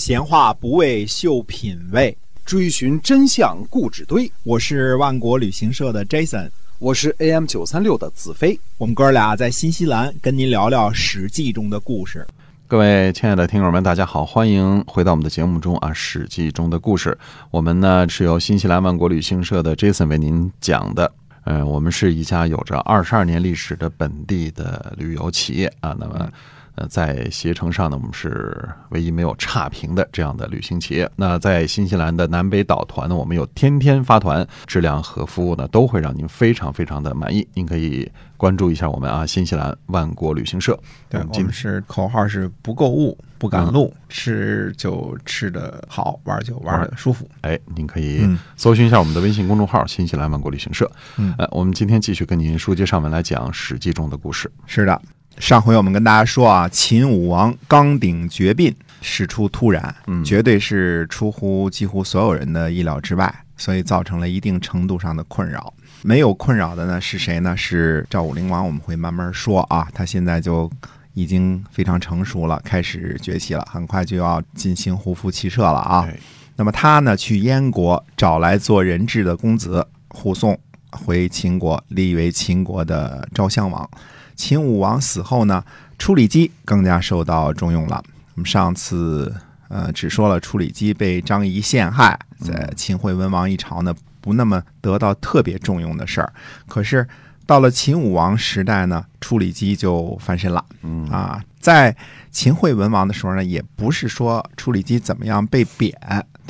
闲话不为秀品味，追寻真相故纸堆。我是万国旅行社的 Jason，我是 AM 九三六的子飞。我们哥俩在新西兰跟您聊聊《史记》中的故事。各位亲爱的听友们，大家好，欢迎回到我们的节目中啊，《史记》中的故事。我们呢是由新西兰万国旅行社的 Jason 为您讲的。嗯，我们是一家有着二十二年历史的本地的旅游企业啊。那么。呃，在携程上呢，我们是唯一没有差评的这样的旅行企业。那在新西兰的南北岛团呢，我们有天天发团，质量和服务呢都会让您非常非常的满意。您可以关注一下我们啊，新西兰万国旅行社。对，我们是口号是不购物不赶路，吃就吃的好，玩就玩的舒服。哎，您可以搜寻一下我们的微信公众号“新西兰万国旅行社”。嗯，呃，我们今天继续跟您书接上文来讲《史记》中的故事。是的。上回我们跟大家说啊，秦武王刚鼎绝膑，事出突然，绝对是出乎几乎所有人的意料之外，所以造成了一定程度上的困扰。没有困扰的呢是谁呢？是赵武灵王。我们会慢慢说啊，他现在就已经非常成熟了，开始崛起了，很快就要进行胡服骑射了啊。那么他呢，去燕国找来做人质的公子护送回秦国，立为秦国的昭襄王。秦武王死后呢，处理机更加受到重用了。我们上次呃只说了处理机被张仪陷害，在秦惠文王一朝呢不那么得到特别重用的事儿。可是到了秦武王时代呢，处理机就翻身了。嗯啊，在秦惠文王的时候呢，也不是说处理机怎么样被贬。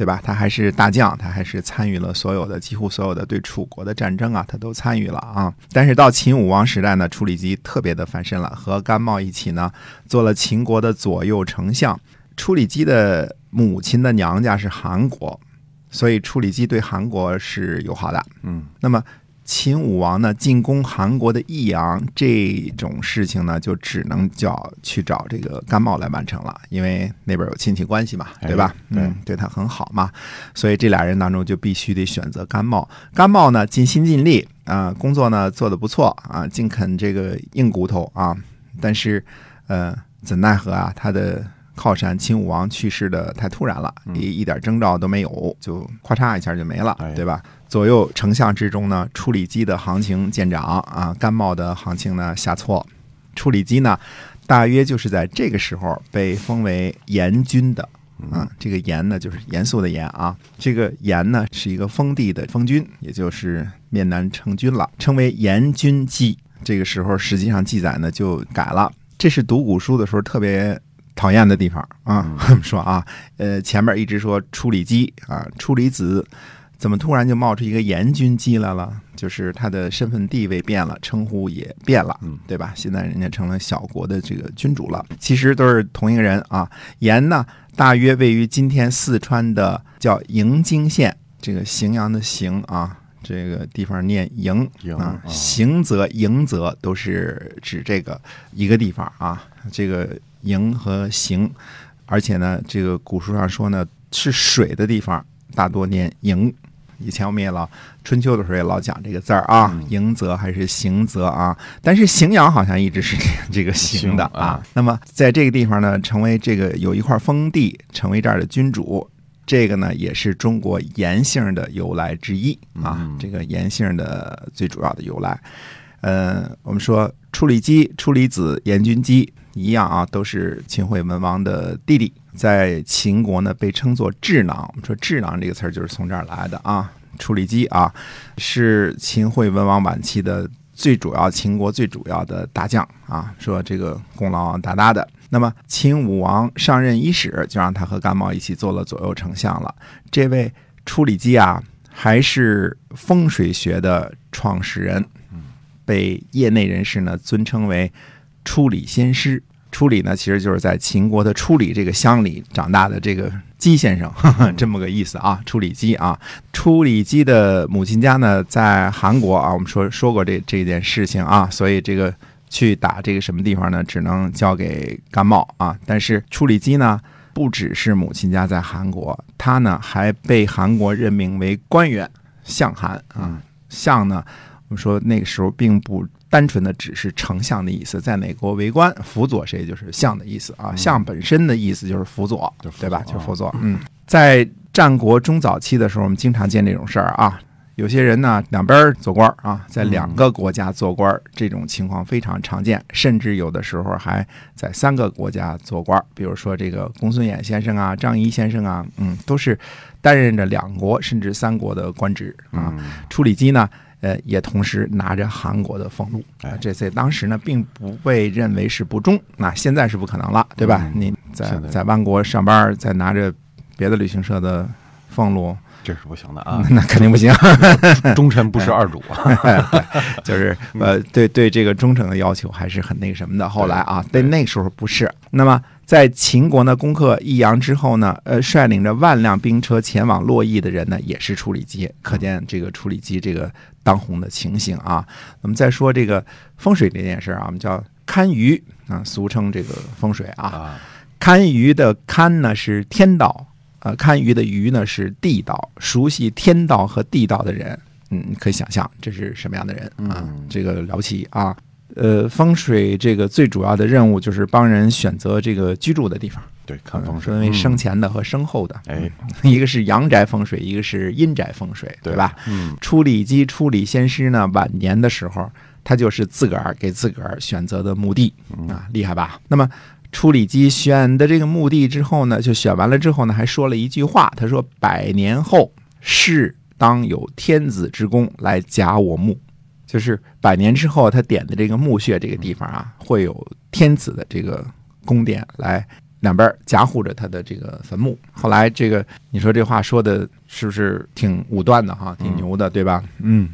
对吧？他还是大将，他还是参与了所有的、几乎所有的对楚国的战争啊，他都参与了啊。但是到秦武王时代呢，处理机特别的翻身了，和甘茂一起呢，做了秦国的左右丞相。处理机的母亲的娘家是韩国，所以处理机对韩国是友好的。嗯，那么。秦武王呢进攻韩国的益阳这种事情呢，就只能叫去找这个甘茂来完成了，因为那边有亲戚关系嘛，对吧？嗯，对他很好嘛，所以这俩人当中就必须得选择甘茂。甘茂呢尽心尽力啊，工作呢做得不错啊，尽啃这个硬骨头啊，但是呃，怎奈何啊，他的靠山秦武王去世的太突然了，一一点征兆都没有，就咔嚓一下就没了，对吧？左右丞相之中呢，处理机的行情见涨啊，甘茂的行情呢下挫。处理机呢，大约就是在这个时候被封为严君的啊。这个严呢，就是严肃的严啊。这个严呢，是一个封地的封君，也就是面南成君了，称为严君姬。这个时候实际上记载呢就改了，这是读古书的时候特别讨厌的地方啊。说啊，呃，前面一直说处理机啊，处理子。怎么突然就冒出一个严君姬来了？就是他的身份地位变了，称呼也变了，对吧？现在人家成了小国的这个君主了。其实都是同一个人啊。严呢，大约位于今天四川的叫营京县，这个荥阳的荥啊，这个地方念营啊，行则、营则都是指这个一个地方啊。这个营和行，而且呢，这个古书上说呢，是水的地方，大多念营。以前我们也老春秋的时候也老讲这个字儿啊，迎泽还是行则啊？但是荥阳好像一直是这个行的啊。那么在这个地方呢，成为这个有一块封地，成为这儿的君主，这个呢也是中国盐姓的由来之一啊。这个盐姓的最主要的由来，呃，我们说处理机、处理子、严君姬一样啊，都是秦惠文王的弟弟。在秦国呢，被称作智囊。我们说“智囊”这个词儿就是从这儿来的啊。处理机啊，是秦惠文王晚期的最主要秦国最主要的大将啊。说这个功劳大大的。那么秦武王上任伊始，就让他和甘茂一起做了左右丞相了。这位处理机啊，还是风水学的创始人，被业内人士呢尊称为“处理先师”。处理呢，其实就是在秦国的处理这个乡里长大的这个姬先生，这么个意思啊。处理姬啊，处理姬的母亲家呢在韩国啊，我们说说过这这件事情啊，所以这个去打这个什么地方呢，只能交给甘茂啊。但是处理姬呢，不只是母亲家在韩国，他呢还被韩国任命为官员相韩啊。相呢，我们说那个时候并不单纯的只是丞相的意思，在哪国为官，辅佐谁就是相的意思啊。相本身的意思就是辅佐，对吧？就是辅佐。嗯，在战国中早期的时候，我们经常见这种事儿啊。有些人呢，两边做官啊，在两个国家做官，这种情况非常常见，甚至有的时候还在三个国家做官。比如说这个公孙衍先生啊，张仪先生啊，嗯，都是担任着两国甚至三国的官职啊。处理机呢，呃，也同时拿着韩国的俸禄啊。这在当时呢，并不被认为是不忠，那现在是不可能了，对吧？你在在万国上班，再拿着别的旅行社的俸禄。这是不行的啊，那肯定不行。忠臣不是二主啊，就是呃，对对，这个忠诚的要求还是很那个什么的。后来啊，对那时候不是。那么在秦国呢攻克益阳之后呢，呃，率领着万辆兵车前往洛邑的人呢，也是处理机，可见这个处理机这个当红的情形啊。我们再说这个风水这件事啊，我们叫堪舆啊，俗称这个风水啊。堪舆的堪呢是天道。呃，堪舆的舆呢是地道，熟悉天道和地道的人，嗯，可以想象这是什么样的人啊？这个了不起啊！呃，风水这个最主要的任务就是帮人选择这个居住的地方。对，看风水分为生前的和生后的。哎，一个是阳宅风水，一个是阴宅风水，对吧？嗯，处理机处理先师呢，晚年的时候，他就是自个儿给自个儿选择的墓地啊，厉害吧？那么。处理机选的这个墓地之后呢，就选完了之后呢，还说了一句话，他说：“百年后，是当有天子之功来夹我墓，就是百年之后，他点的这个墓穴这个地方啊，会有天子的这个宫殿来两边夹护着他的这个坟墓。”后来这个你说这话说的是不是挺武断的哈，挺牛的，对吧？嗯，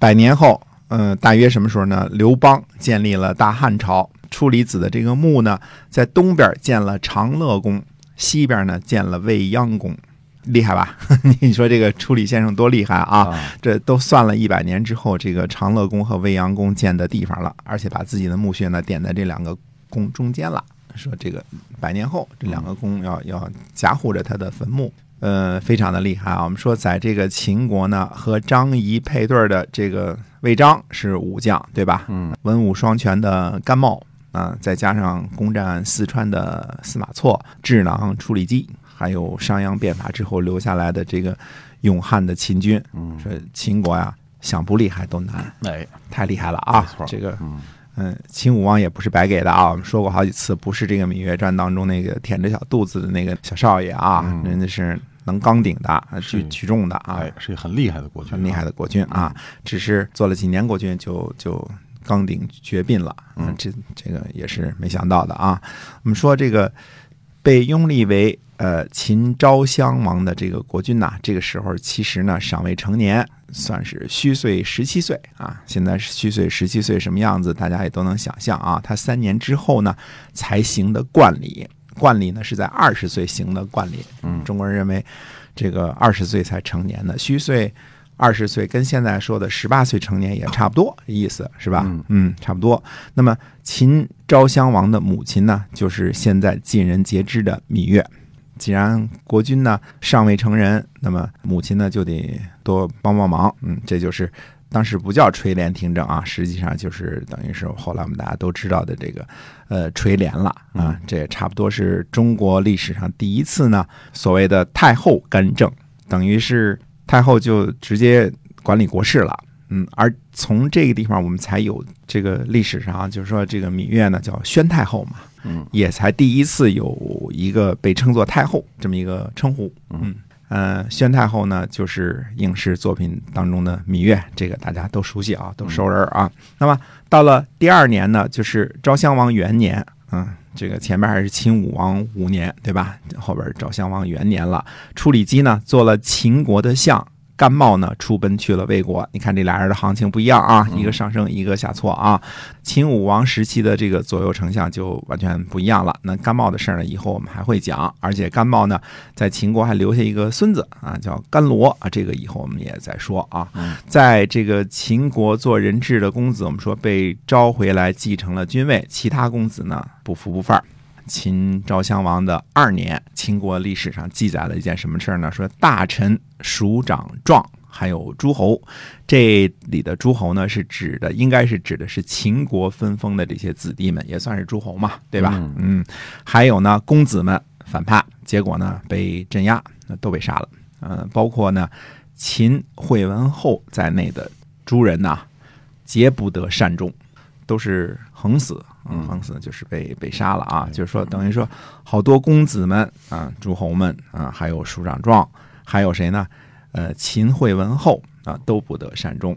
百年后，嗯，大约什么时候呢？刘邦建立了大汉朝。处理子的这个墓呢，在东边建了长乐宫，西边呢建了未央宫，厉害吧？你说这个处理先生多厉害啊！这都算了一百年之后，这个长乐宫和未央宫建的地方了，而且把自己的墓穴呢点在这两个宫中间了。说这个百年后，这两个宫要要夹护着他的坟墓，呃，非常的厉害啊！我们说，在这个秦国呢，和张仪配对的这个魏章是武将，对吧？嗯，文武双全的甘茂。啊，再加上攻占四川的司马错、智囊处理机，还有商鞅变法之后留下来的这个勇悍的秦军，嗯，说秦国呀，想不厉害都难，哎，太厉害了啊！这个，嗯，秦武王也不是白给的啊，我们说过好几次，不是这个《芈月传》当中那个舔着小肚子的那个小少爷啊，人家是能刚顶的，举举重的啊，是一个很厉害的国君，很厉害的国君啊，只是做了几年国君就就。刚鼎绝膑了，嗯，这这个也是没想到的啊。我们说这个被拥立为呃秦昭襄王的这个国君呐，这个时候其实呢尚未成年，算是虚岁十七岁啊。现在是虚岁十七岁什么样子，大家也都能想象啊。他三年之后呢才行的冠礼，冠礼呢是在二十岁行的冠礼。嗯，中国人认为这个二十岁才成年的虚岁。二十岁跟现在说的十八岁成年也差不多意思是吧？嗯，差不多。那么秦昭襄王的母亲呢，就是现在尽人皆知的芈月。既然国君呢尚未成人，那么母亲呢就得多帮帮忙。嗯，这就是当时不叫垂帘听政啊，实际上就是等于是后来我们大家都知道的这个呃垂帘了啊。这也差不多是中国历史上第一次呢所谓的太后干政，等于是。太后就直接管理国事了，嗯，而从这个地方我们才有这个历史上，就是说这个芈月呢叫宣太后嘛，嗯，也才第一次有一个被称作太后这么一个称呼，嗯，呃，宣太后呢就是影视作品当中的芈月，这个大家都熟悉啊，都熟人啊。那么到了第二年呢，就是昭襄王元年，嗯。这个前面还是秦武王五年，对吧？后边昭襄王元年了。处理机呢做了秦国的相，甘茂呢出奔去了魏国。你看这俩人的行情不一样啊，一个上升，一个下挫啊。秦武王时期的这个左右丞相就完全不一样了。那甘茂的事儿呢，以后我们还会讲。而且甘茂呢，在秦国还留下一个孙子啊，叫甘罗啊。这个以后我们也再说啊。在这个秦国做人质的公子，我们说被招回来继承了君位，其他公子呢不服不范儿。秦昭襄王的二年，秦国历史上记载了一件什么事儿呢？说大臣署长壮。还有诸侯。这里的诸侯呢，是指的应该是指的是秦国分封的这些子弟们，也算是诸侯嘛，对吧？嗯，还有呢，公子们反叛，结果呢被镇压，那都被杀了。嗯，包括呢秦惠文后在内的诸人呐，皆不得善终，都是横死。嗯，横死就是被被杀了啊！就是说，等于说，好多公子们啊，诸侯们啊，还有叔长壮，还有谁呢？呃，秦惠文后啊，都不得善终。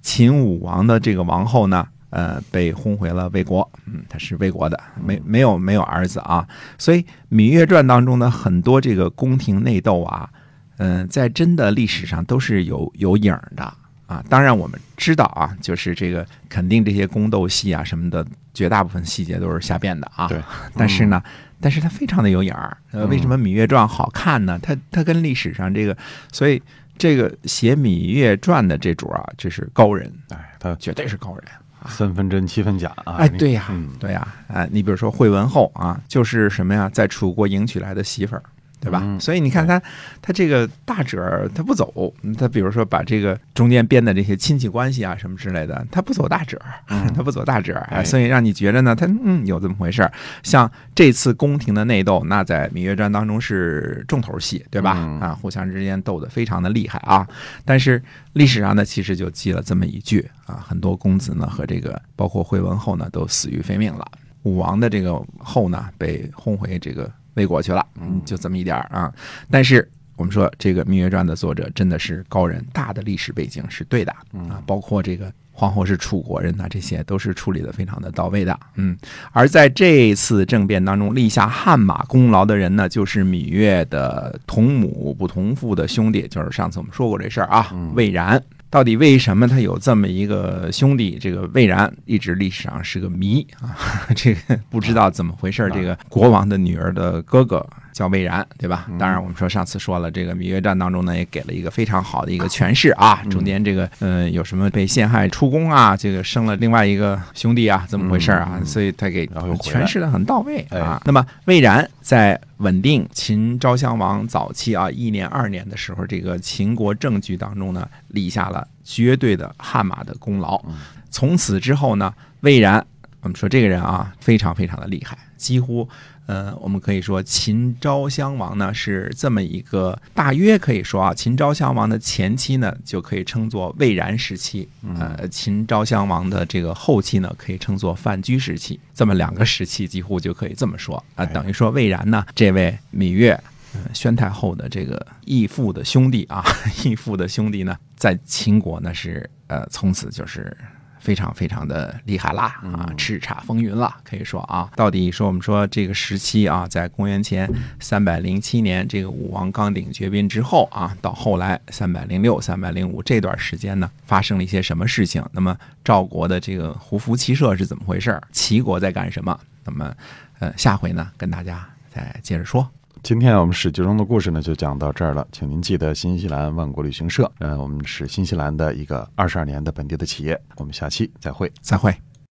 秦武王的这个王后呢，呃，被轰回了魏国。嗯，他是魏国的，没没有没有儿子啊。所以《芈月传》当中的很多这个宫廷内斗啊，嗯，在真的历史上都是有有影儿的。啊，当然我们知道啊，就是这个肯定这些宫斗戏啊什么的，绝大部分细节都是瞎编的啊。对，但是呢，但是它非常的有眼儿。呃，为什么《芈月传》好看呢？它它跟历史上这个，所以这个写《芈月传》的这主啊，这是高人，哎，他绝对是高人。三分真七分假啊！哎，对呀，嗯对呀，哎，你比如说惠文后啊，就是什么呀，在楚国迎娶来的媳妇儿。对吧？嗯所以你看他，他这个大褶儿他不走，他比如说把这个中间编的这些亲戚关系啊什么之类的，他不走大褶儿，他不走大褶儿，嗯哎所以让你觉着呢，他嗯有这么回事儿。像这次宫廷的内斗，那在《芈月传》当中是重头戏，对吧？嗯啊，互相之间斗得非常的厉害啊。但是历史上呢，其实就记了这么一句啊，很多公子呢和这个包括惠文后呢都死于非命了。武王的这个后呢被轰回这个魏国去了，嗯，就这么一点儿啊。但是我们说这个《芈月传》的作者真的是高人，大的历史背景是对的啊，包括这个皇后是楚国人呐，这些都是处理的非常的到位的，嗯。而在这次政变当中立下汗马功劳的人呢，就是芈月的同母不同父的兄弟，就是上次我们说过这事儿啊，魏然。到底为什么他有这么一个兄弟？这个魏然一直历史上是个谜啊，这个不知道怎么回事。这个国王的女儿的哥哥叫魏然，对吧？当然，我们说上次说了，这个《芈月传》当中呢，也给了一个非常好的一个诠释啊。中间这个嗯有什么被陷害出宫啊，这个生了另外一个兄弟啊，怎么回事儿啊，所以他给诠释的很到位哎啊。那么魏然在稳定秦昭襄王早期啊一年二年的时候，这个秦国政局当中呢，立下了绝对的汗马的功劳。从此之后呢，魏然，我们说这个人啊，非常非常的厉害，几乎。呃，我们可以说秦昭襄王呢是这么一个，大约可以说啊，秦昭襄王的前期呢就可以称作魏然时期，呃，秦昭襄王的这个后期呢可以称作范雎时期，这么两个时期几乎就可以这么说啊、哎等于说魏然呢这位芈月。呃宣太后的这个义父的兄弟啊，义父的兄弟呢，在秦国呢是呃，从此就是非常非常的厉害啦啊，叱咤风云了，可以说啊，到底说我们说这个时期啊，在公元前三百零七年这个武王刚鼎绝膑之后啊，到后来三百零六、三百零五这段时间呢，发生了一些什么事情？那么赵国的这个胡服骑射是怎么回事？齐国在干什么？那么呃，下回呢，跟大家再接着说。今天我们史记中的故事呢，就讲到这儿了。请您记得新西兰万国旅行社，嗯，我们是新西兰的一个二十二年的本地的企业。我们下期再会。再会。